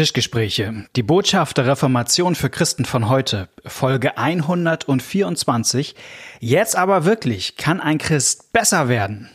Tischgespräche. Die Botschaft der Reformation für Christen von heute. Folge 124. Jetzt aber wirklich, kann ein Christ besser werden?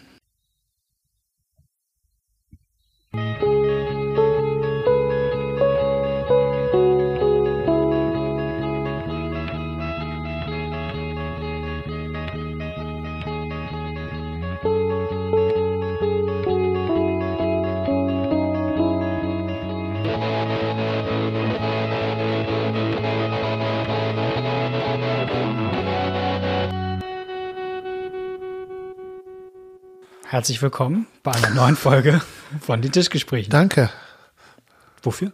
Herzlich willkommen bei einer neuen Folge von den Tischgesprächen. Danke. Wofür?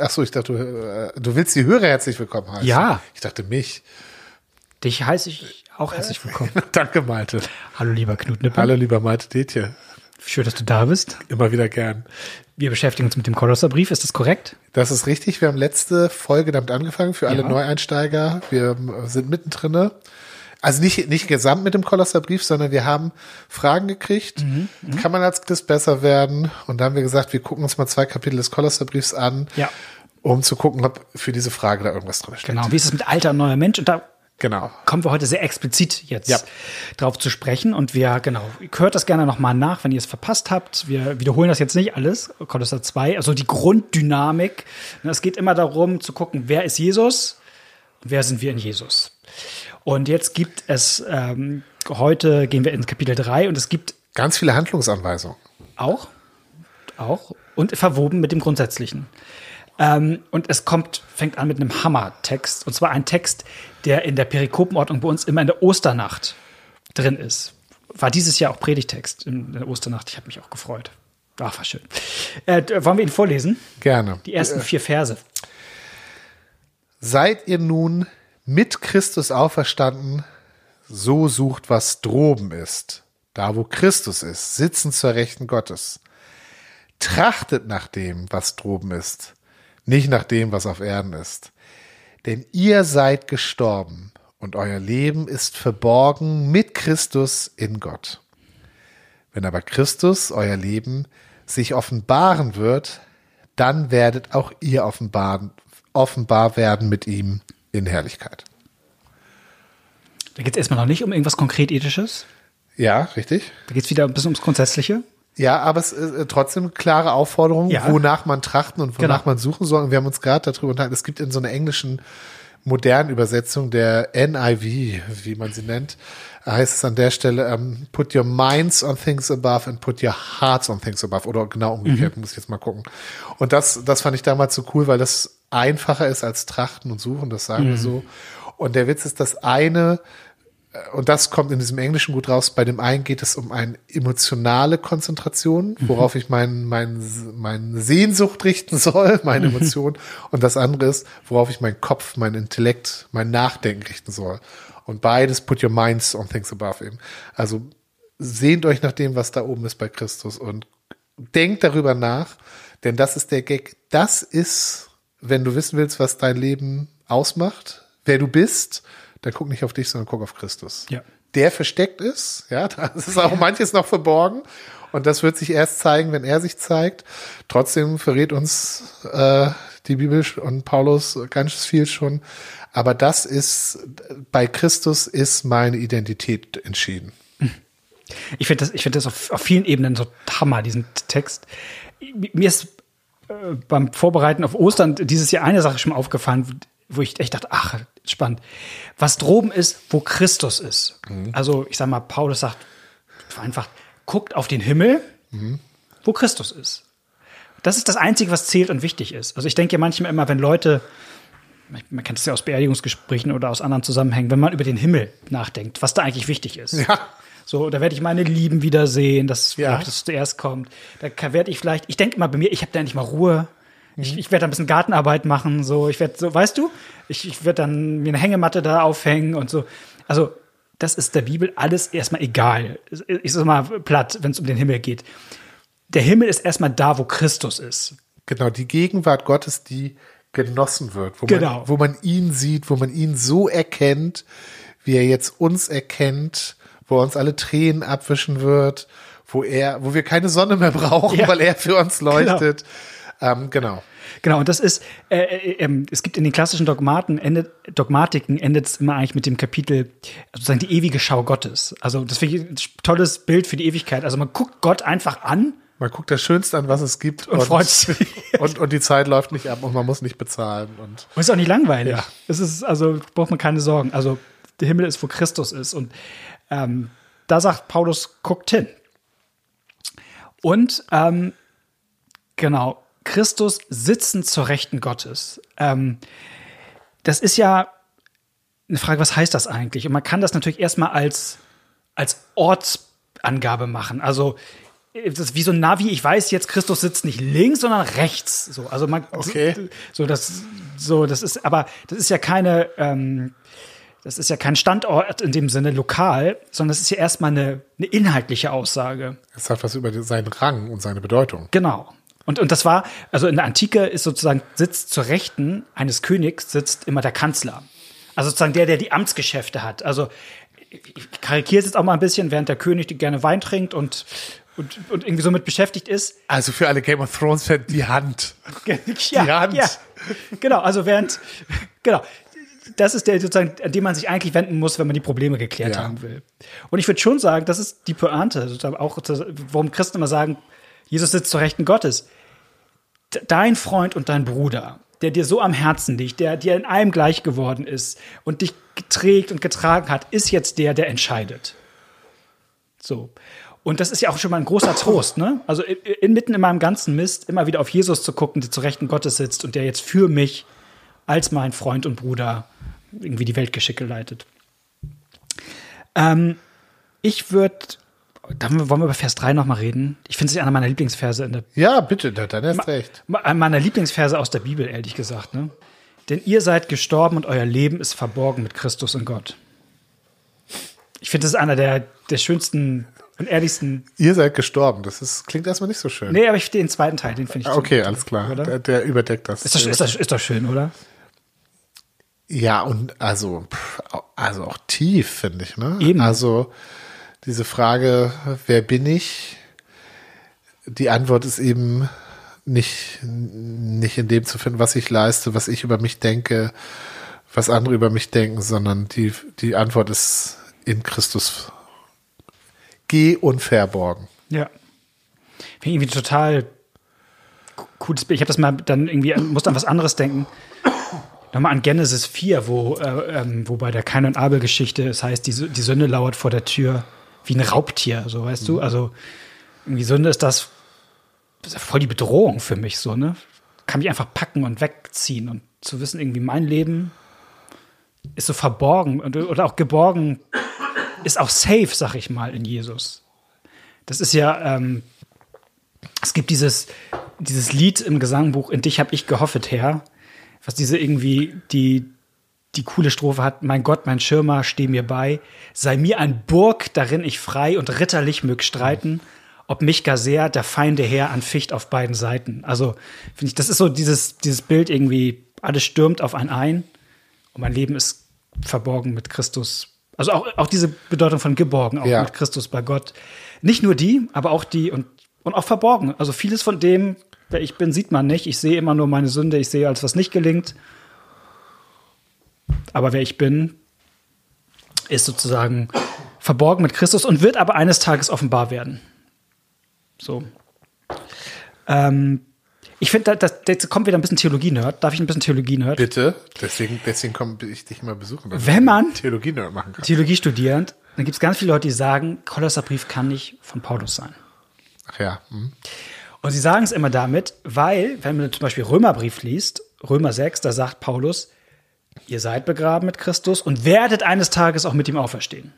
Achso, ich dachte, du, äh, du willst die Hörer herzlich willkommen heißen. Ja. Ich dachte mich. Dich heiße ich auch herzlich willkommen. Danke, Malte. Hallo, lieber Knut Nippel. Hallo, lieber Malte Detje. Schön, dass du da bist. Immer wieder gern. Wir beschäftigen uns mit dem Kolosserbrief. Ist das korrekt? Das ist richtig. Wir haben letzte Folge damit angefangen für alle Ja. Neueinsteiger. Wir sind mittendrin. Also nicht, nicht gesamt mit dem Kolosserbrief, sondern wir haben Fragen gekriegt. Mhm, Kann man als Christ besser werden? Und da haben wir gesagt, wir gucken uns mal zwei Kapitel des Kolosserbriefs an, Ja. um zu gucken, ob für diese Frage da irgendwas drin steht. Genau. Wie ist es mit alter und neuer Mensch? Und da Genau. kommen wir heute sehr explizit jetzt Ja. drauf zu sprechen. Und wir, genau, hört das gerne nochmal nach, wenn ihr es verpasst habt. Wir wiederholen das jetzt nicht alles. Kolosser 2, also die Grunddynamik. Es geht immer darum zu gucken, wer ist Jesus und wer sind wir in Jesus. Und jetzt gibt es, ähm, heute gehen wir in Kapitel 3 und es gibt Ganz viele Handlungsanweisungen. auch, auch und verwoben mit dem Grundsätzlichen. Ähm, und es kommt, fängt an mit einem Hammertext. Und zwar ein Text, der in der Perikopenordnung bei uns immer in der Osternacht drin ist. War dieses Jahr auch Predigtext in der Osternacht. Ich habe mich auch gefreut. Ach, war schön. Äh, wollen wir ihn vorlesen? Gerne. Die ersten vier Verse. Seid ihr nun mit Christus auferstanden, so sucht, was droben ist, da wo Christus ist, sitzen zur Rechten Gottes. Trachtet nach dem, was droben ist, nicht nach dem, was auf Erden ist. Denn ihr seid gestorben und euer Leben ist verborgen mit Christus in Gott. Wenn aber Christus, euer Leben, sich offenbaren wird, dann werdet auch ihr offenbar, offenbar werden mit ihm in Herrlichkeit. Da geht es erstmal noch nicht um irgendwas konkret Ethisches. Ja, richtig. Da geht es wieder ein bisschen ums Grundsätzliche. Ja, aber es ist äh, trotzdem klare Aufforderung, Ja. wonach man trachten und wonach Genau. man suchen soll. Und wir haben uns gerade darüber unterhalten, es gibt in so einer englischen modernen Übersetzung der NIV, wie man sie nennt, heißt es an der Stelle, ähm, put your minds on things above and put your hearts on things above. Oder genau umgekehrt, muss ich jetzt mal gucken. Und das, das fand ich damals so cool, weil das einfacher ist als trachten und suchen, das sagen wir so. Und der Witz ist, das eine, und das kommt in diesem Englischen gut raus. Bei dem einen geht es um eine emotionale Konzentration, worauf ich mein, mein, meine Sehnsucht richten soll, meine Emotion. Und das andere ist, worauf ich meinen Kopf, mein Intellekt, mein Nachdenken richten soll. Und beides put your minds on things above eben. Also sehnt euch nach dem, was da oben ist bei Christus und denkt darüber nach, denn das ist der Gag. Das ist, wenn du wissen willst, was dein Leben ausmacht, wer du bist, dann guck nicht auf dich, sondern guck auf Christus. Ja. Der versteckt ist, ja, da ist auch manches noch verborgen. Und das wird sich erst zeigen, wenn er sich zeigt. Trotzdem verrät uns äh, die Bibel und Paulus ganz viel schon. Aber das ist, bei Christus ist meine Identität entschieden. Ich finde das, ich finde das auf, auf vielen Ebenen so Hammer, diesen Text. Mir ist beim Vorbereiten auf Ostern dieses Jahr eine Sache schon mal aufgefallen, wo ich echt dachte, ach, spannend. Was droben ist, wo Christus ist. Also, ich sag mal, Paulus sagt einfach, guckt auf den Himmel, wo Christus ist. Das ist das Einzige, was zählt und wichtig ist. Also ich denke ja manchmal immer, wenn Leute, man kennt es ja aus Beerdigungsgesprächen oder aus anderen Zusammenhängen, wenn man über den Himmel nachdenkt, was da eigentlich wichtig ist. Ja. So, da werde ich meine Lieben wiedersehen, dass Ja. das zuerst kommt. Da werde ich vielleicht, ich denke immer bei mir, ich habe da endlich mal Ruhe. Ich, ich werde da ein bisschen Gartenarbeit machen, so, ich werde so, weißt du, ich, ich werde dann mir eine Hängematte da aufhängen und so. Also, das ist der Bibel alles erstmal egal. Ich sag mal platt, wenn es um den Himmel geht. Der Himmel ist erstmal da, wo Christus ist. Genau, die Gegenwart Gottes, die genossen wird, wo, Genau. man, wo man ihn sieht, wo man ihn so erkennt, wie er jetzt uns erkennt, wo er uns alle Tränen abwischen wird, wo er, wo wir keine Sonne mehr brauchen, Ja. weil er für uns leuchtet. Ähm, genau. Genau, und das ist, äh, äh, ähm, es gibt in den klassischen Dogmaten, endet, Dogmatiken endet es immer eigentlich mit dem Kapitel, sozusagen die ewige Schau Gottes. Also das finde ich ein tolles Bild für die Ewigkeit. Also man guckt Gott einfach an Man guckt das Schönste an, was es gibt. und, freut sich. Und, und die Zeit läuft nicht ab und man muss nicht bezahlen. Und Und ist auch nicht langweilig. Ja. Es ist, also braucht man keine Sorgen. Also der Himmel ist, wo Christus ist. Und ähm, da sagt Paulus, guckt hin. Und ähm, genau, Christus sitzen zur Rechten Gottes. Ähm, das ist ja eine Frage, was heißt das eigentlich? Und man kann das natürlich erstmal als, als Ortsangabe machen. Also das ist wie so ein Navi, ich weiß jetzt, Christus sitzt nicht links, sondern rechts. So, also man, Okay. so das, so das ist, aber das ist ja keine, ähm, das ist ja kein Standort in dem Sinne lokal, sondern es ist ja erstmal eine, eine inhaltliche Aussage. es sagt was über seinen Rang und seine Bedeutung. Genau. Und, und das war, also in der Antike ist sozusagen, sitzt zur Rechten eines Königs, sitzt immer der Kanzler. Also sozusagen der, der die Amtsgeschäfte hat. Also ich karikiere es jetzt auch mal ein bisschen, während der König die gerne Wein trinkt und, und, und irgendwie somit beschäftigt ist. Also für alle Game of Thrones Fans die Hand. ja, Die Hand. Ja, genau, also während, genau. Das ist der sozusagen, an den man sich eigentlich wenden muss, wenn man die Probleme geklärt Ja. haben will. Und ich würde schon sagen, das ist die Pointe, sozusagen auch, warum Christen immer sagen, Jesus sitzt zur Rechten Gottes. Dein Freund und dein Bruder, der dir so am Herzen liegt, der dir in allem gleich geworden ist und dich geträgt und getragen hat, ist jetzt der, der entscheidet. So. Und das ist ja auch schon mal ein großer Trost, ne? Also in- inmitten in meinem ganzen Mist immer wieder auf Jesus zu gucken, der zu Rechten Gottes sitzt und der jetzt für mich als mein Freund und Bruder irgendwie die Weltgeschicke leitet. Ähm, ich würde, dann wollen wir über Vers 3 nochmal reden. Ich finde es einer meiner Lieblingsverse in der Ja, bitte, dann erst recht. einer meiner Lieblingsverse aus der Bibel, ehrlich gesagt. Ne? Denn ihr seid gestorben und euer Leben ist verborgen mit Christus in Gott. Ich finde, das ist einer der, der schönsten und ehrlichsten. Ihr seid gestorben. Das ist, klingt erstmal nicht so schön. Nee, aber ich den zweiten Teil, den finde ich. Okay, alles klar. Der, der überdeckt das. Ist doch, ist, doch, ist doch schön, oder? Ja, und also, also auch tief, finde ich, ne? Eben. Also diese Frage, wer bin ich? Die Antwort ist eben nicht, nicht in dem zu finden, was ich leiste, was ich über mich denke, was andere über mich denken, sondern die, die Antwort ist in Christus. Geh unverborgen. Ja. Finde ich irgendwie total co- cooles Bild. Ich habe das mal dann irgendwie, an- musste an was anderes denken. Nochmal an Genesis 4, wo, äh, ähm, wo bei der Kain- und Abel-Geschichte es heißt, die, die Sünde lauert vor der Tür wie ein Raubtier, so weißt du? Also irgendwie Sünde ist das, das ist ja voll die Bedrohung für mich, so, ne? Kann mich einfach packen und wegziehen und zu wissen, irgendwie mein Leben ist so verborgen und, oder auch geborgen, ist auch safe, sag ich mal, in Jesus. Das ist ja, ähm, es gibt dieses, dieses Lied im Gesangbuch, in dich hab ich gehoffet, Herr, was diese irgendwie, die, die coole Strophe hat, mein Gott, mein Schirmer, steh mir bei, sei mir ein Burg, darin ich frei und ritterlich mög streiten, ob mich gar sehr der Feinde her anficht auf beiden Seiten. Also, finde ich, das ist so dieses, dieses Bild irgendwie, alles stürmt auf einen ein und mein Leben ist verborgen mit Christus. Also auch, auch diese Bedeutung von geborgen, auch Ja. mit Christus bei Gott. Nicht nur die, aber auch die und, und auch verborgen. Also vieles von dem, wer ich bin, sieht man nicht. Ich sehe immer nur meine Sünde, ich sehe als was nicht gelingt. Aber wer ich bin, ist sozusagen verborgen mit Christus und wird aber eines Tages offenbar werden. So. Ähm, ich finde, da, das, jetzt kommt wieder ein bisschen Theologie-Nerd. Darf ich ein bisschen Theologie-Nerd? Bitte. Deswegen, deswegen komme ich dich immer besuchen. Wenn man- Theologie neu machen kann. Theologie studierend, dann gibt es ganz viele Leute, die sagen, Kolosserbrief kann nicht von Paulus sein. Ach ja. Hm. Und sie sagen es immer damit, weil, wenn man zum Beispiel Römerbrief liest, Römer 6, da sagt Paulus, ihr seid begraben mit Christus und werdet eines Tages auch mit ihm auferstehen.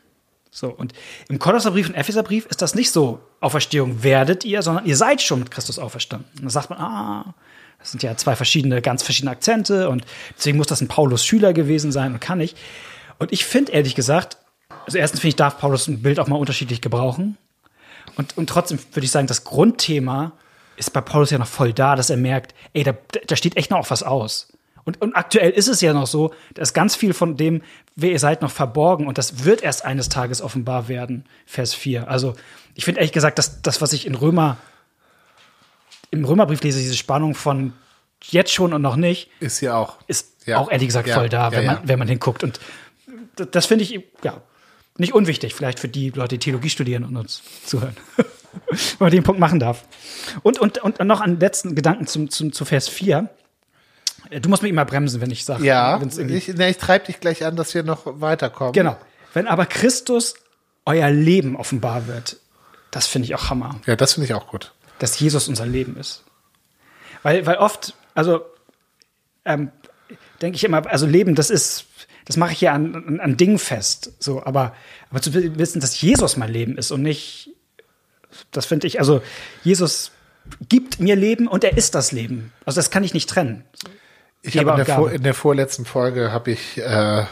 So, und im Kolosserbrief und Epheserbrief ist das nicht so, Auferstehung werdet ihr, sondern ihr seid schon mit Christus auferstanden. Und dann sagt man, ah, das sind ja zwei verschiedene, ganz verschiedene Akzente und deswegen muss das ein Paulus Schüler gewesen sein und kann nicht. Und ich finde ehrlich gesagt, also erstens finde ich, darf Paulus ein Bild auch mal unterschiedlich gebrauchen. Und, und trotzdem würde ich sagen, das Grundthema ist bei Paulus ja noch voll da, dass er merkt, ey, da, da steht echt noch was aus. Und, und aktuell ist es ja noch so, dass ganz viel von dem, wer ihr seid, noch verborgen und das wird erst eines Tages offenbar werden, Vers 4. Also ich finde ehrlich gesagt, dass das, was ich in Römer im Römerbrief lese, diese Spannung von jetzt schon und noch nicht, Ist hier auch. ist Ja. auch ehrlich gesagt Ja. voll da, Ja, wenn, ja. Man, wenn man hinguckt. Und das, das finde ich, ja, nicht unwichtig, vielleicht für die Leute, die Theologie studieren und uns zuhören. wenn man den Punkt machen darf. Und, und, und noch einen letzten Gedanken zum, zum, zu Vers 4. Du musst mich immer bremsen, wenn ich sage. Ja, ich, ne, ich treibe dich gleich an, dass wir noch weiterkommen. Genau. Wenn aber Christus euer Leben offenbar wird, das finde ich auch Hammer, Ja, das finde ich auch gut. dass Jesus unser Leben ist. Weil, weil oft, also ähm, denke ich immer, also Leben, das ist, das mache ich ja an, an, an Dingen fest. So, aber, aber zu wissen, dass Jesus mein Leben ist und nicht, das finde ich, also Jesus gibt mir Leben und er ist das Leben. Also das kann ich nicht trennen. Ich habe in, in der vorletzten Folge habe ich äh, äh,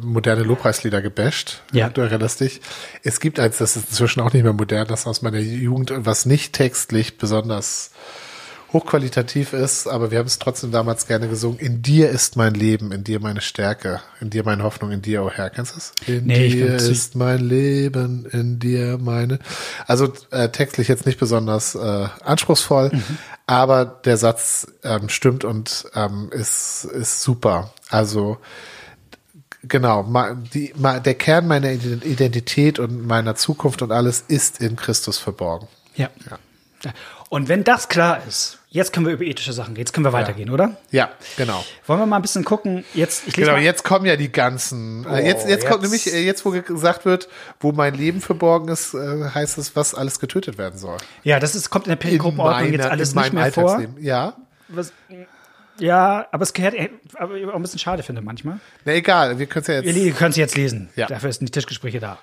moderne Lobpreislieder gebasht. Ja. Du erinnerst dich. Es gibt eins, das ist inzwischen auch nicht mehr modern, das aus meiner Jugend, was nicht textlich besonders hochqualitativ ist, aber wir haben es trotzdem damals gerne gesungen. In dir ist mein Leben, in dir meine Stärke, in dir meine Hoffnung, in dir, oh Herr. Kennst du es? In Nee, dir ist mein Leben, in dir meine. Also äh, textlich jetzt nicht besonders äh, anspruchsvoll, Mhm. aber der Satz ähm, stimmt und ähm, ist, ist super. Also genau, die, der Kern meiner Identität und meiner Zukunft und alles ist in Christus verborgen. Ja. Und wenn das klar ist, jetzt können wir über ethische Sachen reden. Jetzt können wir weitergehen, oder? Ja, genau. Wollen wir mal ein bisschen gucken? Jetzt, ich Genau, mal, jetzt kommen ja die ganzen. äh, jetzt, jetzt, kommt jetzt. nämlich, äh, jetzt wo gesagt wird, wo mein Leben verborgen ist, äh, heißt es, was alles getötet werden soll. Ja, das ist, kommt in der Perikopenordnung jetzt alles nicht mehr vor. Ja. Was, ja, aber es gehört, aber ich auch ein bisschen schade finde manchmal. Na egal, wir können es ja Wir jetzt. le- können es jetzt lesen. Ja. Dafür sind die Tischgespräche da.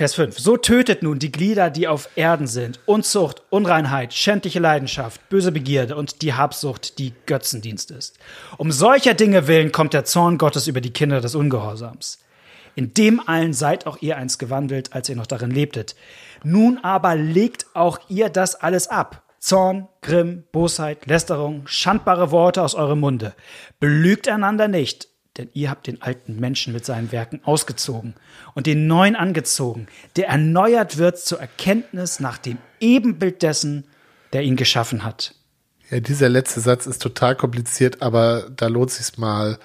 Vers 5. So tötet nun die Glieder, die auf Erden sind, Unzucht, Unreinheit, schändliche Leidenschaft, böse Begierde und die Habsucht, die Götzendienst ist. Um solcher Dinge willen kommt der Zorn Gottes über die Kinder des Ungehorsams. In dem allen seid auch ihr einst gewandelt, als ihr noch darin lebtet. Nun aber legt auch ihr das alles ab. Zorn, Grimm, Bosheit, Lästerung, schandbare Worte aus eurem Munde. Belügt einander nicht, denn ihr habt den alten Menschen mit seinen Werken ausgezogen und den neuen angezogen, der erneuert wird zur Erkenntnis nach dem Ebenbild dessen, der ihn geschaffen hat. Ja, dieser letzte Satz ist total kompliziert, aber da lohnt sich mal,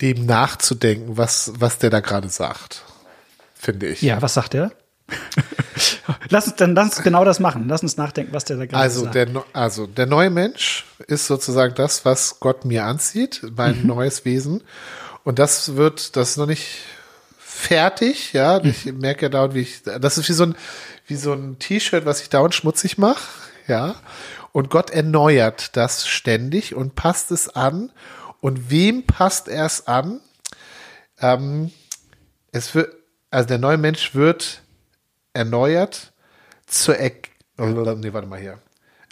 dem nachzudenken, was, was der da gerade sagt. Finde ich. Ja, was sagt er? lass uns dann lass uns genau das machen. Lass uns nachdenken, was der da gerade Also sagt. der, also der neue Mensch ist sozusagen das, was Gott mir anzieht, mein Mhm. neues Wesen. Und das wird, das ist noch nicht fertig, ja. Mhm. Ich merke ja dauernd, wie ich, das ist wie so ein, wie so ein T-Shirt, was ich dauernd schmutzig mache, ja. Und Gott erneuert das ständig und passt es an. Und wem passt er es an? Ähm, es wird, also der neue Mensch wird erneuert zur Eck. Nee, warte mal hier.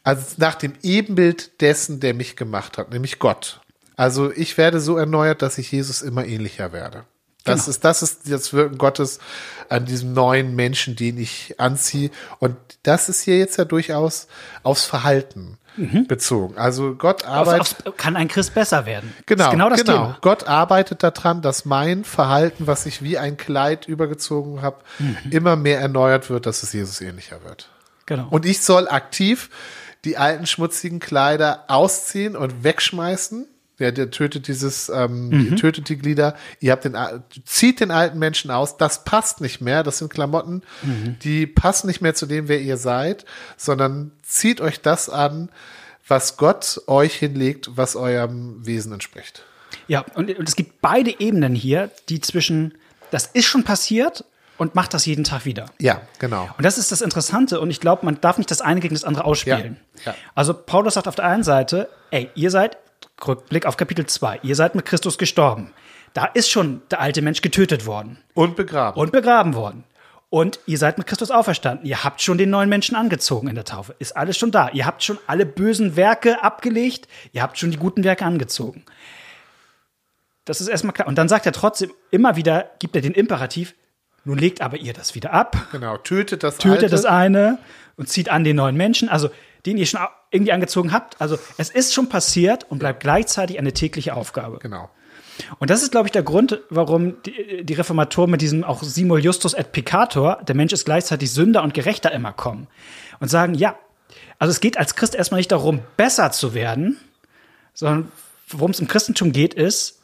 Also nach dem Ebenbild dessen, der mich gemacht hat, nämlich Gott. Also ich werde so erneuert, dass ich Jesus immer ähnlicher werde. Das Genau. ist, das ist das Wirken Gottes an diesem neuen Menschen, den ich anziehe. Und das ist hier jetzt ja durchaus aufs Verhalten bezogen. Also Gott arbeitet. aufs- kann ein Christ besser werden? Genau, Das ist genau das genau. Thema. Gott arbeitet daran, dass mein Verhalten, was ich wie ein Kleid übergezogen habe, Mhm. immer mehr erneuert wird, dass es Jesus ähnlicher wird. Genau. Und ich soll aktiv die alten schmutzigen Kleider ausziehen und wegschmeißen. Der, der tötet dieses, ähm, Mhm. tötet die Glieder. Ihr habt den, zieht den alten Menschen aus. Das passt nicht mehr. Das sind Klamotten, Mhm. die passen nicht mehr zu dem, wer ihr seid, sondern zieht euch das an, was Gott euch hinlegt, was eurem Wesen entspricht. Ja, und, und es gibt beide Ebenen hier, die zwischen, das ist schon passiert und macht das jeden Tag wieder. Ja, genau. Und das ist das Interessante und ich glaube, man darf nicht das eine gegen das andere ausspielen. Ja, ja. Also Paulus sagt auf der einen Seite, ey, ihr seid, Rückblick auf Kapitel 2, ihr seid mit Christus gestorben. Da ist schon der alte Mensch getötet worden Und begraben. und begraben worden. Und ihr seid mit Christus auferstanden. Ihr habt schon den neuen Menschen angezogen in der Taufe. Ist alles schon da. Ihr habt schon alle bösen Werke abgelegt. Ihr habt schon die guten Werke angezogen. Das ist erstmal klar. Und dann sagt er trotzdem immer wieder, gibt er den Imperativ, nun legt aber ihr das wieder ab genau. Tötet das tötet Alte. das eine und zieht an den neuen Menschen, also den ihr schon irgendwie angezogen habt. Also es ist schon passiert und bleibt gleichzeitig eine tägliche Aufgabe. Genau. Und das ist, glaube ich, der Grund, warum die, die Reformatoren mit diesem auch Simul Justus et Peccator, der Mensch ist gleichzeitig Sünder und Gerechter immer kommen und sagen, ja, Also es geht als Christ erstmal nicht darum, besser zu werden, sondern worum es im Christentum geht, ist,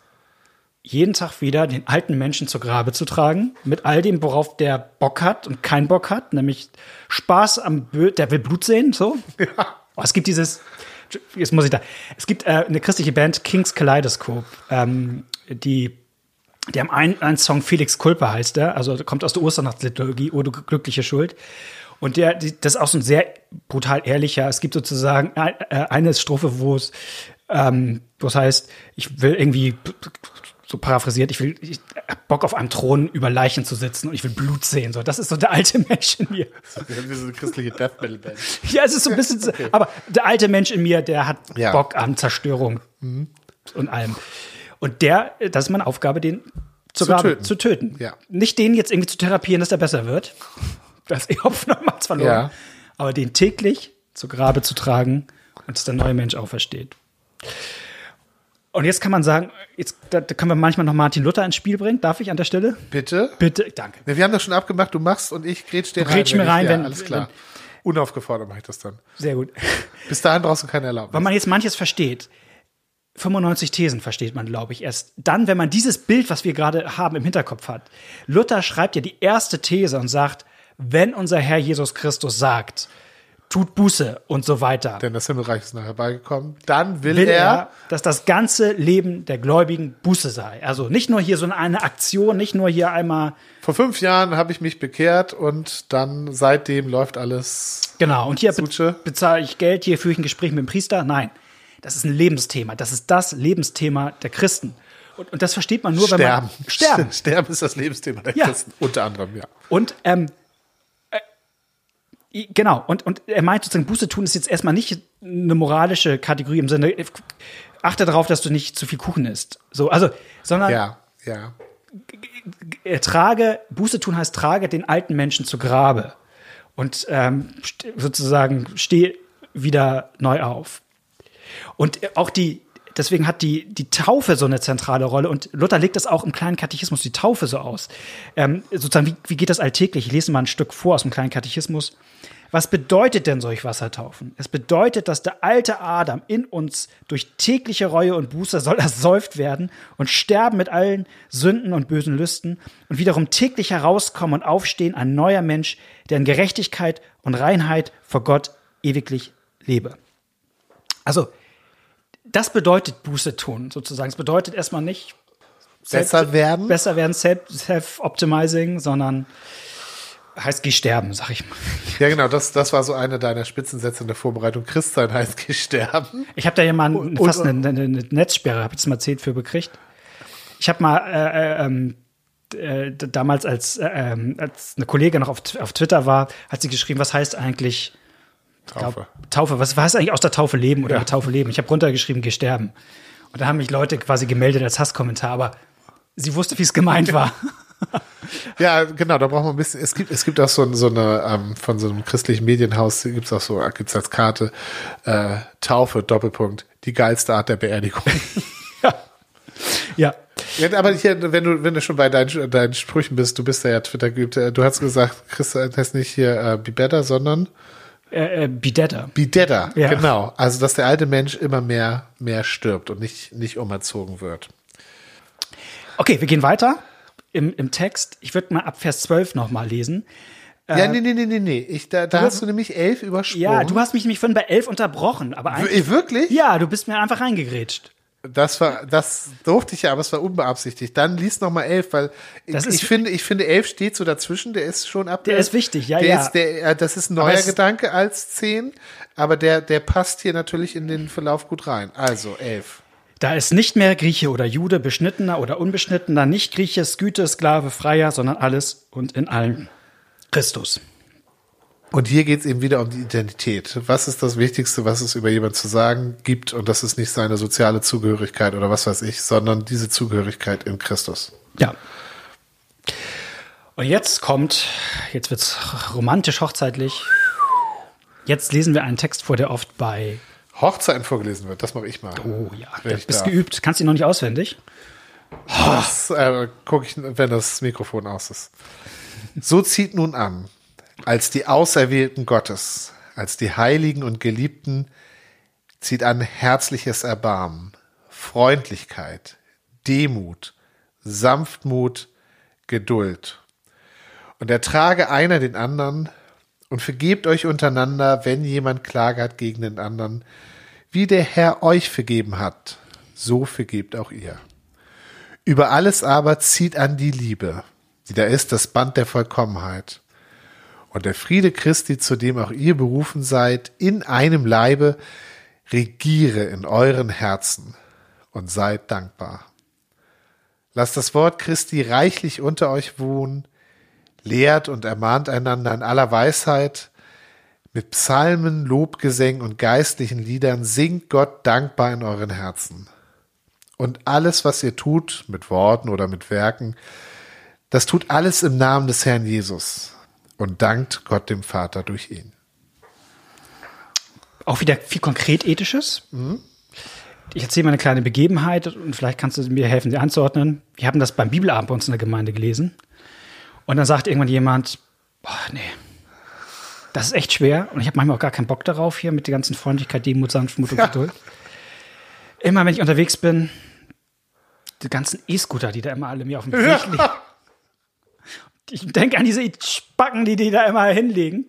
jeden Tag wieder den alten Menschen zur Grabe zu tragen, mit all dem, worauf der Bock hat und keinen Bock hat, nämlich Spaß am Bö der will Blut sehen, so. Ja. Oh, es gibt dieses, jetzt muss ich da, es gibt äh, eine christliche Band, King's Kaleidoscope, ähm, die, die haben einen, einen Song, Felix Kulpe heißt der, also kommt aus der Osternachtsliturgie, O du glückliche Schuld. Und der, die, das ist auch so ein sehr brutal ehrlicher. Es gibt sozusagen äh, eine Strophe, wo es, ähm, wo es heißt, ich will irgendwie so paraphrasiert, ich will, ich hab Bock auf einem Thron über Leichen zu sitzen und ich will Blut sehen. So, das ist so der alte Mensch in mir. Wie so eine christliche Death Metal Band. Ja, es ist so ein bisschen, okay. aber der alte Mensch in mir, der hat ja. Bock an Zerstörung mhm. und allem. Und der, das ist meine Aufgabe, den zu, zu töten. Zu töten. Ja. Nicht den jetzt irgendwie zu therapieren, dass der besser wird. Das ist eh Hopfen nochmals verloren. Ja. Aber den täglich zu Grabe zu tragen und dass der neue Mensch aufersteht. Und jetzt kann man sagen, jetzt da, da können wir manchmal noch Martin Luther ins Spiel bringen. Darf ich an der Stelle? Bitte? Bitte, danke. Ja, wir haben das schon abgemacht, du machst und ich grätsch dir du rein. Mir rein, ich, ja, wenn, alles klar. Wenn, Unaufgefordert mache ich das dann. Sehr gut. Bis dahin brauchst du keine Erlaubnis. Weil man jetzt manches versteht. 95 Thesen versteht man, glaube ich, erst dann, wenn man dieses Bild, was wir gerade haben, im Hinterkopf hat. Luther schreibt ja die erste These und sagt, wenn unser Herr Jesus Christus sagt, tut Buße und so weiter. Denn das Himmelreich ist nachher beigekommen. Dann will, will er, er, dass das ganze Leben der Gläubigen Buße sei. Also nicht nur hier so eine Aktion, nicht nur hier einmal. Vor fünf Jahren habe ich mich bekehrt und dann seitdem läuft alles. Genau. Und hier be bezahle ich Geld, hier führe ich ein Gespräch mit dem Priester. Nein. Das ist ein Lebensthema. Das ist das Lebensthema der Christen. Und, und das versteht man nur, sterben. wenn man sterben. Sterben ist das Lebensthema der ja. Christen, unter anderem, ja. Und ähm, Genau, und, und er meint sozusagen, Buße tun ist jetzt erstmal nicht eine moralische Kategorie im Sinne, achte darauf, dass du nicht zu viel Kuchen isst. So, also, sondern ja, ja. trage, Buße tun heißt, trage den alten Menschen zu Grabe und ähm, sozusagen steh wieder neu auf. Und auch die, deswegen hat die, die Taufe so eine zentrale Rolle und Luther legt das auch im kleinen Katechismus, die Taufe so aus. Ähm, sozusagen, wie, wie geht das alltäglich? Ich lese mal ein Stück vor aus dem kleinen Katechismus. Was bedeutet denn solch Wassertaufen? Es bedeutet, dass der alte Adam in uns durch tägliche Reue und Buße soll ersäuft werden und sterben mit allen Sünden und bösen Lüsten und wiederum täglich herauskommen und aufstehen ein neuer Mensch, der in Gerechtigkeit und Reinheit vor Gott ewiglich lebe. Also, das bedeutet Buße tun, sozusagen. Es bedeutet erstmal nicht besser werden, besser werden, self-optimizing, sondern heißt geh sterben, sag ich mal. Ja, genau, das, das war so eine deiner Spitzensätze in der Vorbereitung. Christsein heißt geh sterben. Ich habe da ja mal und, fast eine, eine, eine Netzsperre, habe ich das mal zehn für bekriegt. Ich habe mal äh, äh, ähm, äh, damals, als, äh, ähm, als eine Kollegin noch auf, auf Twitter war, hat sie geschrieben, was heißt eigentlich Taufe. Glaub, Taufe, was, was heißt eigentlich aus der Taufe leben oder ja. Taufe leben? Ich habe runtergeschrieben, geh sterben. Und da haben mich Leute quasi gemeldet als Hasskommentar, aber sie wusste, wie es gemeint war. ja, genau, da braucht man ein bisschen. Es gibt, es gibt auch so, so eine, ähm, von so einem christlichen Medienhaus gibt es auch so, gibt es als Karte äh, Taufe, Doppelpunkt, die geilste Art der Beerdigung. ja. Ja. ja. Aber hier, wenn du, wenn du schon bei deinen, deinen Sprüchen bist, du bist ja, Twitter geübt, äh, du hast gesagt, Christian heißt nicht hier äh, Be Better, sondern äh, äh, Bidetta. Bidetta, ja. genau. Also, dass der alte Mensch immer mehr, mehr stirbt und nicht, nicht umerzogen wird. Okay, wir gehen weiter im, im Text. Ich würde mal ab Vers 12 nochmal lesen. Ja, äh, nee, nee, nee, nee, nee. Ich, da da hast du nämlich elf übersprungen. Ja, du hast mich nämlich vorhin bei elf unterbrochen, aber eigentlich. Wirklich? Ja, du bist mir einfach reingegrätscht. Das war, das durfte ich ja, aber es war unbeabsichtigt. Dann lies noch mal elf, weil das ich, ich finde, ich finde elf steht so dazwischen. Der ist schon ab. Der ist wichtig, ja, der ja. Ist der, das ist ein neuer Gedanke als zehn, aber der, der passt hier natürlich in den Verlauf gut rein. Also elf. Da ist nicht mehr Grieche oder Jude, Beschnittener oder Unbeschnittener, nicht Grieche, Güte, Sklave, Freier, sondern alles und in allen Christus. Und hier geht es eben wieder um die Identität. Was ist das Wichtigste, was es über jemanden zu sagen gibt? Und das ist nicht seine soziale Zugehörigkeit oder was weiß ich, sondern diese Zugehörigkeit in Christus. Ja. Und jetzt kommt, jetzt wird's romantisch hochzeitlich. Jetzt lesen wir einen Text vor, der oft bei Hochzeiten vorgelesen wird. Das mache ich mal. Oh ja, du bist geübt. Kannst du ihn noch nicht auswendig? Das äh, gucke ich, wenn das Mikrofon aus ist. So zieht nun an, als die Auserwählten Gottes, als die Heiligen und Geliebten zieht an herzliches Erbarmen, Freundlichkeit, Demut, Sanftmut, Geduld. Und ertrage einer den anderen und vergebt euch untereinander, wenn jemand Klage hat gegen den anderen, wie der Herr euch vergeben hat, so vergebt auch ihr. Über alles aber zieht an die Liebe, die da ist das Band der Vollkommenheit. Und der Friede Christi, zu dem auch ihr berufen seid, in einem Leibe, regiere in euren Herzen und seid dankbar. Lasst das Wort Christi reichlich unter euch wohnen, lehrt und ermahnt einander in aller Weisheit, mit Psalmen, Lobgesängen und geistlichen Liedern singt Gott dankbar in euren Herzen. Und alles, was ihr tut, mit Worten oder mit Werken, das tut alles im Namen des Herrn Jesus und dankt Gott dem Vater durch ihn. Auch wieder viel konkret ethisches. Mhm. Ich erzähle mal eine kleine Begebenheit und vielleicht kannst du mir helfen, sie anzuordnen. Wir haben das beim Bibelabend bei uns in der Gemeinde gelesen. Und dann sagt irgendwann jemand, boah, nee, das ist echt schwer. Und ich habe manchmal auch gar keinen Bock darauf hier mit der ganzen Freundlichkeit, Demut, Sanftmut und ja. Geduld. Immer wenn ich unterwegs bin, die ganzen E-Scooter, die da immer alle mir auf dem Weg liegen. Ich denke an diese Spacken, die die da immer hinlegen.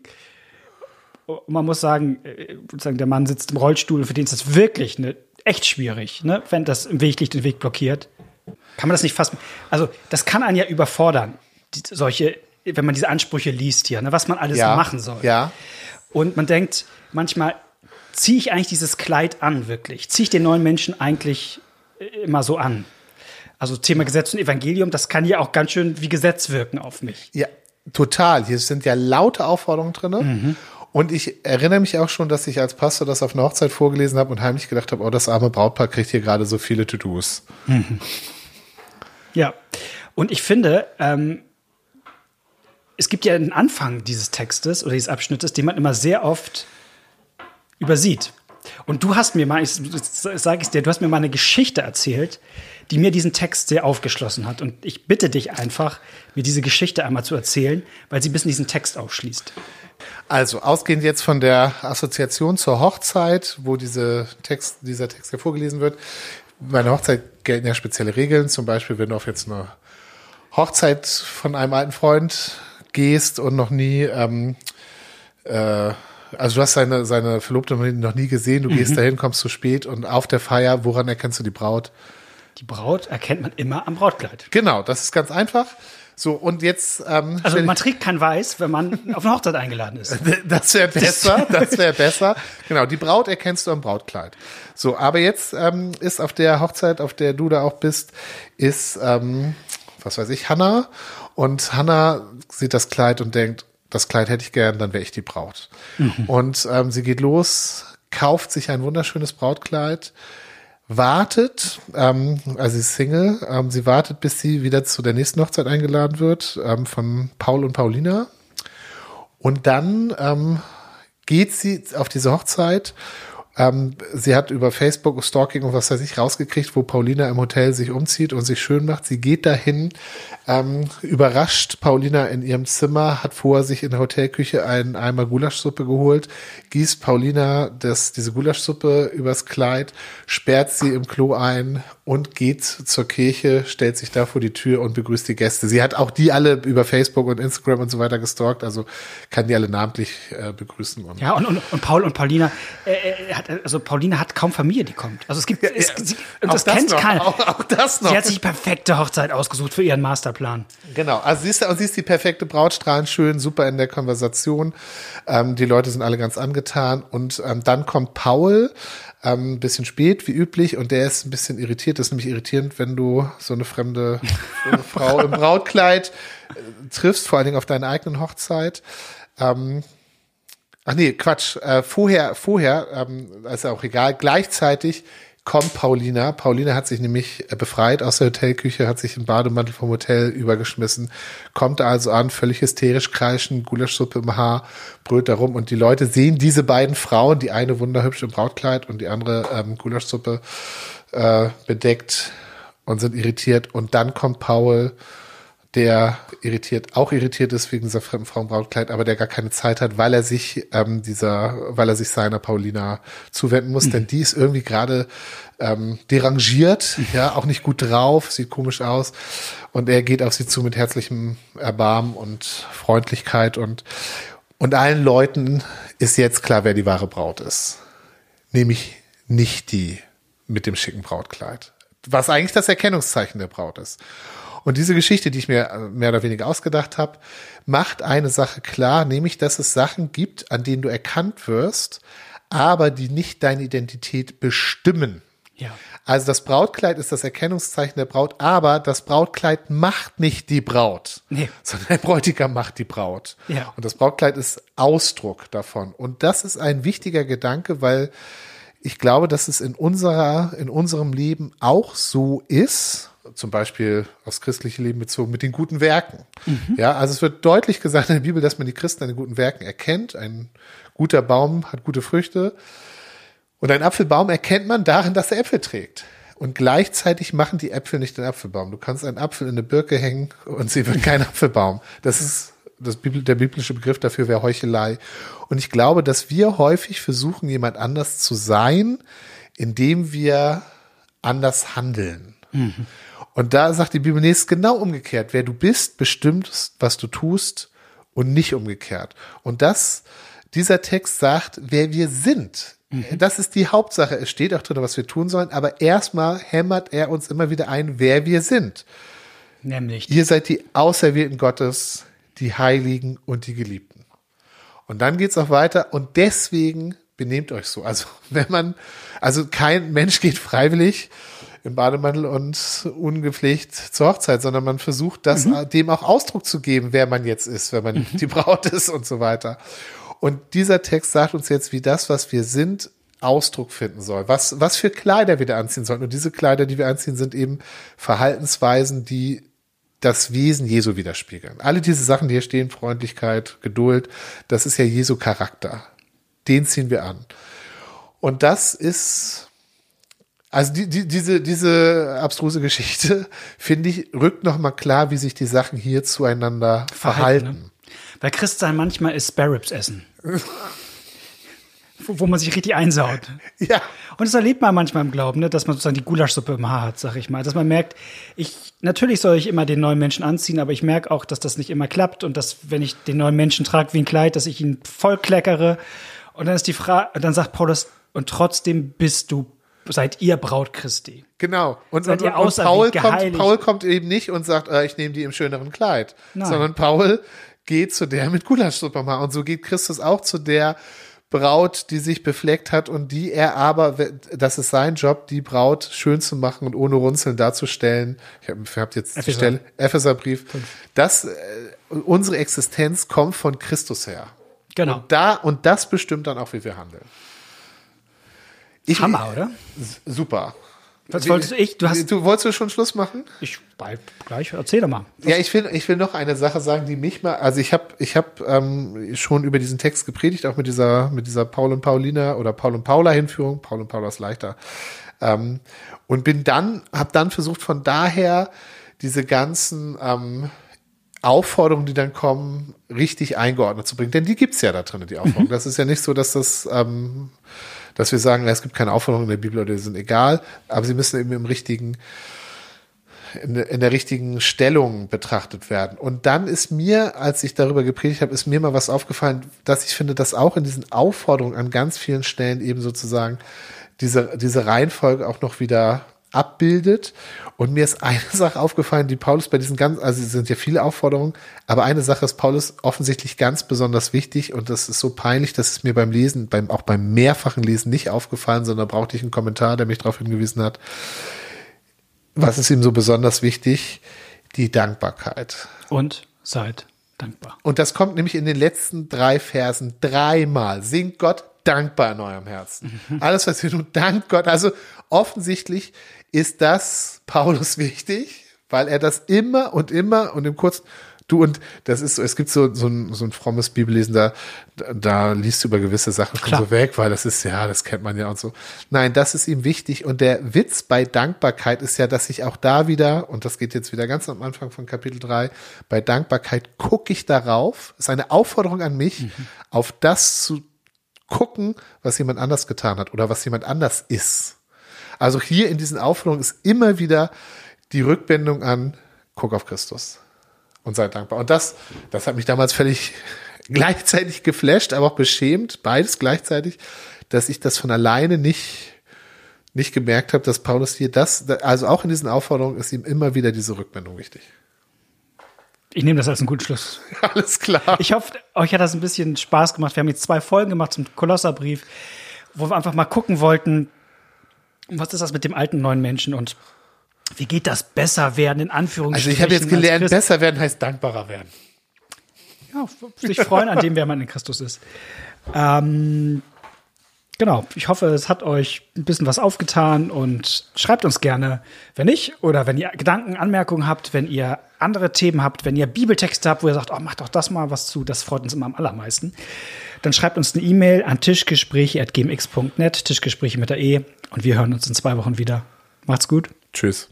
Und man muss sagen, äh, sozusagen der Mann sitzt im Rollstuhl für den ist das wirklich ne, echt schwierig, ne, wenn das im Weg liegt, den Weg blockiert. Kann man das nicht fassen? Also, das kann einen ja überfordern, die, solche, wenn man diese Ansprüche liest hier, ne, was man alles ja, machen soll. Ja. Und man denkt manchmal, ziehe ich eigentlich dieses Kleid an, wirklich? Ziehe ich den neuen Menschen eigentlich äh, immer so an? Also Thema Gesetz und Evangelium, das kann ja auch ganz schön wie Gesetz wirken auf mich. Ja, total. Hier sind ja laute Aufforderungen drin. Mhm. Und ich erinnere mich auch schon, dass ich als Pastor das auf einer Hochzeit vorgelesen habe und heimlich gedacht habe, oh, das arme Brautpaar kriegt hier gerade so viele To-Dos. Mhm. Ja, und ich finde, ähm, es gibt ja einen Anfang dieses Textes oder dieses Abschnittes, den man immer sehr oft übersieht. Und du hast mir mal, ich sage es dir, du hast mir mal eine Geschichte erzählt, die mir diesen Text sehr aufgeschlossen hat. Und ich bitte dich einfach, mir diese Geschichte einmal zu erzählen, weil sie bis in diesen Text aufschließt. Also, ausgehend jetzt von der Assoziation zur Hochzeit, wo diese Text, dieser Text hervorgelesen wird. Bei einer Hochzeit gelten ja spezielle Regeln. Zum Beispiel, wenn du auf jetzt eine Hochzeit von einem alten Freund gehst und noch nie, ähm, äh, also du hast seine, seine Verlobte noch nie gesehen, du mhm. gehst dahin, kommst zu spät und auf der Feier, woran erkennst du die Braut? Die Braut erkennt man immer am Brautkleid. Genau, das ist ganz einfach. So, und jetzt. Ähm, also man trägt kein Weiß, wenn man auf eine Hochzeit eingeladen ist. Das wäre besser, das wäre besser. Genau, die Braut erkennst du am Brautkleid. So, aber jetzt ähm, ist auf der Hochzeit, auf der du da auch bist, ist, ähm, was weiß ich, Hannah. Und Hannah sieht das Kleid und denkt, das Kleid hätte ich gern, dann wäre ich die Braut. Mhm. Und ähm, sie geht los, kauft sich ein wunderschönes Brautkleid wartet, ähm, also sie ist Single, ähm, sie wartet, bis sie wieder zu der nächsten Hochzeit eingeladen wird ähm, von Paul und Paulina. Und dann ähm, geht sie auf diese Hochzeit ähm, sie hat über Facebook Stalking und was weiß ich rausgekriegt, wo Paulina im Hotel sich umzieht und sich schön macht. Sie geht dahin, ähm, überrascht Paulina in ihrem Zimmer, hat vorher sich in der Hotelküche einen Eimer Gulaschsuppe geholt, gießt Paulina das, diese Gulaschsuppe übers Kleid, sperrt sie im Klo ein und geht zur Kirche, stellt sich da vor die Tür und begrüßt die Gäste. Sie hat auch die alle über Facebook und Instagram und so weiter gestalkt, also kann die alle namentlich äh, begrüßen. Und ja, und, und, und Paul und Paulina, äh, äh hat, also Paulina hat kaum Familie, die kommt. Also es gibt, es, ja, sie, und das, das kennt noch, keiner. Auch, auch, das noch. Sie hat sich die perfekte Hochzeit ausgesucht für ihren Masterplan. Genau, also sie ist, sie ist die perfekte Braut, strahlend schön, super in der Konversation. Ähm, die Leute sind alle ganz angetan und ähm, dann kommt Paul, ähm, ein bisschen spät, wie üblich, und der ist ein bisschen irritiert. Das ist nämlich irritierend, wenn du so eine fremde Frau im Brautkleid äh, triffst, vor allen Dingen auf deiner eigenen Hochzeit. Ähm, Ach nee, Quatsch. Äh, vorher, vorher, ähm, ist ja auch egal, gleichzeitig kommt Paulina. Paulina hat sich nämlich äh, befreit aus der Hotelküche, hat sich im Bademantel vom Hotel übergeschmissen, kommt also an, völlig hysterisch kreischen, Gulaschsuppe im Haar, brüllt da rum und die Leute sehen diese beiden Frauen, die eine wunderhübsch im Brautkleid und die andere ähm, Gulaschsuppe äh, bedeckt und sind irritiert und dann kommt Paul der irritiert, auch irritiert ist wegen dieser fremden Frauenbrautkleid, aber der gar keine Zeit hat, weil er sich ähm, dieser, weil er sich seiner Paulina zuwenden muss, mhm. denn die ist irgendwie gerade ähm, derangiert, ja, auch nicht gut drauf, sieht komisch aus. Und er geht auf sie zu mit herzlichem Erbarmen und Freundlichkeit. Und und allen Leuten ist jetzt klar, wer die wahre Braut ist, nämlich nicht die mit dem schicken Brautkleid, was eigentlich das Erkennungszeichen der Braut ist. Und diese Geschichte, die ich mir äh, mehr oder weniger ausgedacht habe, macht eine Sache klar, nämlich, dass es Sachen gibt, an denen du erkannt wirst, aber die nicht deine Identität bestimmen. Ja. Also das Brautkleid ist das Erkennungszeichen der Braut, aber das Brautkleid macht nicht die Braut, nee. sondern der Bräutigam macht die Braut. Ja. Und das Brautkleid ist Ausdruck davon. Und das ist ein wichtiger Gedanke, weil ich glaube, dass es in unserer, in unserem Leben auch so ist, zum Beispiel aufs christliche Leben bezogen, mit den guten Werken. Mhm. Ja, also es wird deutlich gesagt in der Bibel, dass man die Christen an den guten Werken erkennt. Ein guter Baum hat gute Früchte. Und ein Apfelbaum erkennt man darin, dass er Äpfel trägt. Und gleichzeitig machen die Äpfel nicht den Apfelbaum. Du kannst einen Apfel in eine Birke hängen und sie wird kein Apfelbaum. Das ist das der biblische Begriff dafür wäre Heuchelei. Und ich glaube, dass wir häufig versuchen, jemand anders zu sein, indem wir anders handeln. Mhm. Und da sagt die Bibel, nee, ist genau umgekehrt. Wer du bist, bestimmt, was du tust und nicht umgekehrt. Und das, dieser Text sagt, wer wir sind. Mhm. Das ist die Hauptsache. Es steht auch drin, was wir tun sollen, aber erstmal hämmert er uns immer wieder ein, wer wir sind. Nämlich. Ihr seid die Auserwählten Gottes, die Heiligen und die Geliebten. Und dann geht's auch weiter und deswegen benehmt euch so. Also wenn man, also kein Mensch geht freiwillig im Bademantel und ungepflegt zur Hochzeit, sondern man versucht, das mhm. dem auch Ausdruck zu geben, wer man jetzt ist, wenn man mhm. die Braut ist und so weiter. Und dieser Text sagt uns jetzt, wie das, was wir sind, Ausdruck finden soll, was, was für Kleider wir da anziehen sollen. Und diese Kleider, die wir anziehen, sind eben Verhaltensweisen, die das Wesen Jesu widerspiegeln. Alle diese Sachen, die hier stehen, Freundlichkeit, Geduld, das ist ja Jesu Charakter. Den ziehen wir an. Und das ist also die, die, diese, diese abstruse Geschichte, finde ich, rückt nochmal klar, wie sich die Sachen hier zueinander verhalten. verhalten. Ne? Weil Christsein manchmal ist Sparrows essen. wo, wo, man sich richtig einsaut. Ja. Und das erlebt man manchmal im Glauben, ne, dass man sozusagen die Gulaschsuppe im Haar hat, sag ich mal. Dass man merkt, ich, natürlich soll ich immer den neuen Menschen anziehen, aber ich merke auch, dass das nicht immer klappt und dass, wenn ich den neuen Menschen trage wie ein Kleid, dass ich ihn voll kleckere. Und dann ist die Frage, dann sagt Paulus, und trotzdem bist du seid ihr Braut Christi. Genau. Und, und, ihr und Paul, kommt, Paul kommt eben nicht und sagt, äh, ich nehme die im schöneren Kleid, Nein. sondern Paul geht zu der mit Gulaschsuppe mal. Und so geht Christus auch zu der Braut, die sich befleckt hat und die er aber, das ist sein Job, die Braut schön zu machen und ohne Runzeln darzustellen. Ich habe hab jetzt Epheser. die Stelle, Epheserbrief. Das, äh, unsere Existenz kommt von Christus her. Genau. Und da, und das bestimmt dann auch, wie wir handeln. Ich, Hammer, oder? Super. Was wolltest du? Ich, du, hast, du wolltest du schon Schluss machen? Ich bleib gleich. Erzähl doch mal. Ja, ich will, ich will noch eine Sache sagen, die mich mal. Also ich habe, ich habe ähm, schon über diesen Text gepredigt, auch mit dieser, mit dieser Paul und Paulina oder Paul und Paula Hinführung. Paul und Paula ist leichter. Ähm, und bin dann, habe dann versucht, von daher diese ganzen ähm, Aufforderungen, die dann kommen, richtig eingeordnet zu bringen. Denn die gibt's ja da drin, die Aufforderungen. Mhm. Das ist ja nicht so, dass das ähm, dass wir sagen, es gibt keine Aufforderungen in der Bibel oder die sind egal, aber sie müssen eben im richtigen, in, in der richtigen Stellung betrachtet werden. Und dann ist mir, als ich darüber gepredigt habe, ist mir mal was aufgefallen, dass ich finde, dass auch in diesen Aufforderungen an ganz vielen Stellen eben sozusagen diese, diese Reihenfolge auch noch wieder abbildet. Und mir ist eine Sache aufgefallen, die Paulus bei diesen ganz, also es sind ja viele Aufforderungen, aber eine Sache ist Paulus offensichtlich ganz besonders wichtig und das ist so peinlich, dass es mir beim Lesen, beim, auch beim mehrfachen Lesen nicht aufgefallen, sondern brauchte ich einen Kommentar, der mich darauf hingewiesen hat. Was ist ihm so besonders wichtig? Die Dankbarkeit. Und seid dankbar. Und das kommt nämlich in den letzten drei Versen dreimal. Singt Gott dankbar in eurem Herzen. Alles, was wir tun, dank Gott. Also offensichtlich ist das Paulus wichtig, weil er das immer und immer und im kurzen Du und das ist so, es gibt so, so, ein, so ein frommes Bibellesen, da, da liest du über gewisse Sachen schon so weg, weil das ist, ja, das kennt man ja und so. Nein, das ist ihm wichtig. Und der Witz bei Dankbarkeit ist ja, dass ich auch da wieder, und das geht jetzt wieder ganz am Anfang von Kapitel 3, bei Dankbarkeit gucke ich darauf, ist eine Aufforderung an mich, mhm. auf das zu gucken, was jemand anders getan hat oder was jemand anders ist. Also hier in diesen Aufforderungen ist immer wieder die Rückbindung an, guck auf Christus und sei dankbar. Und das, das hat mich damals völlig gleichzeitig geflasht, aber auch beschämt, beides gleichzeitig, dass ich das von alleine nicht, nicht gemerkt habe, dass Paulus hier das, also auch in diesen Aufforderungen ist ihm immer wieder diese Rückbindung wichtig. Ich nehme das als einen guten Schluss. Alles klar. Ich hoffe, euch hat das ein bisschen Spaß gemacht. Wir haben jetzt zwei Folgen gemacht zum Kolosserbrief, wo wir einfach mal gucken wollten, was ist das mit dem alten neuen Menschen und wie geht das besser werden in Anführungsstrichen? Also ich habe jetzt gelernt, besser werden heißt dankbarer werden. Ja, sich freuen an dem, wer man in Christus ist. Ähm, genau, ich hoffe, es hat euch ein bisschen was aufgetan und schreibt uns gerne, wenn nicht, oder wenn ihr Gedanken, Anmerkungen habt, wenn ihr andere Themen habt, wenn ihr Bibeltexte habt, wo ihr sagt, oh, macht doch das mal was zu, das freut uns immer am allermeisten, dann schreibt uns eine E-Mail an tischgespräche.gmx.net, Tischgespräche mit der E und wir hören uns in zwei Wochen wieder. Macht's gut. Tschüss.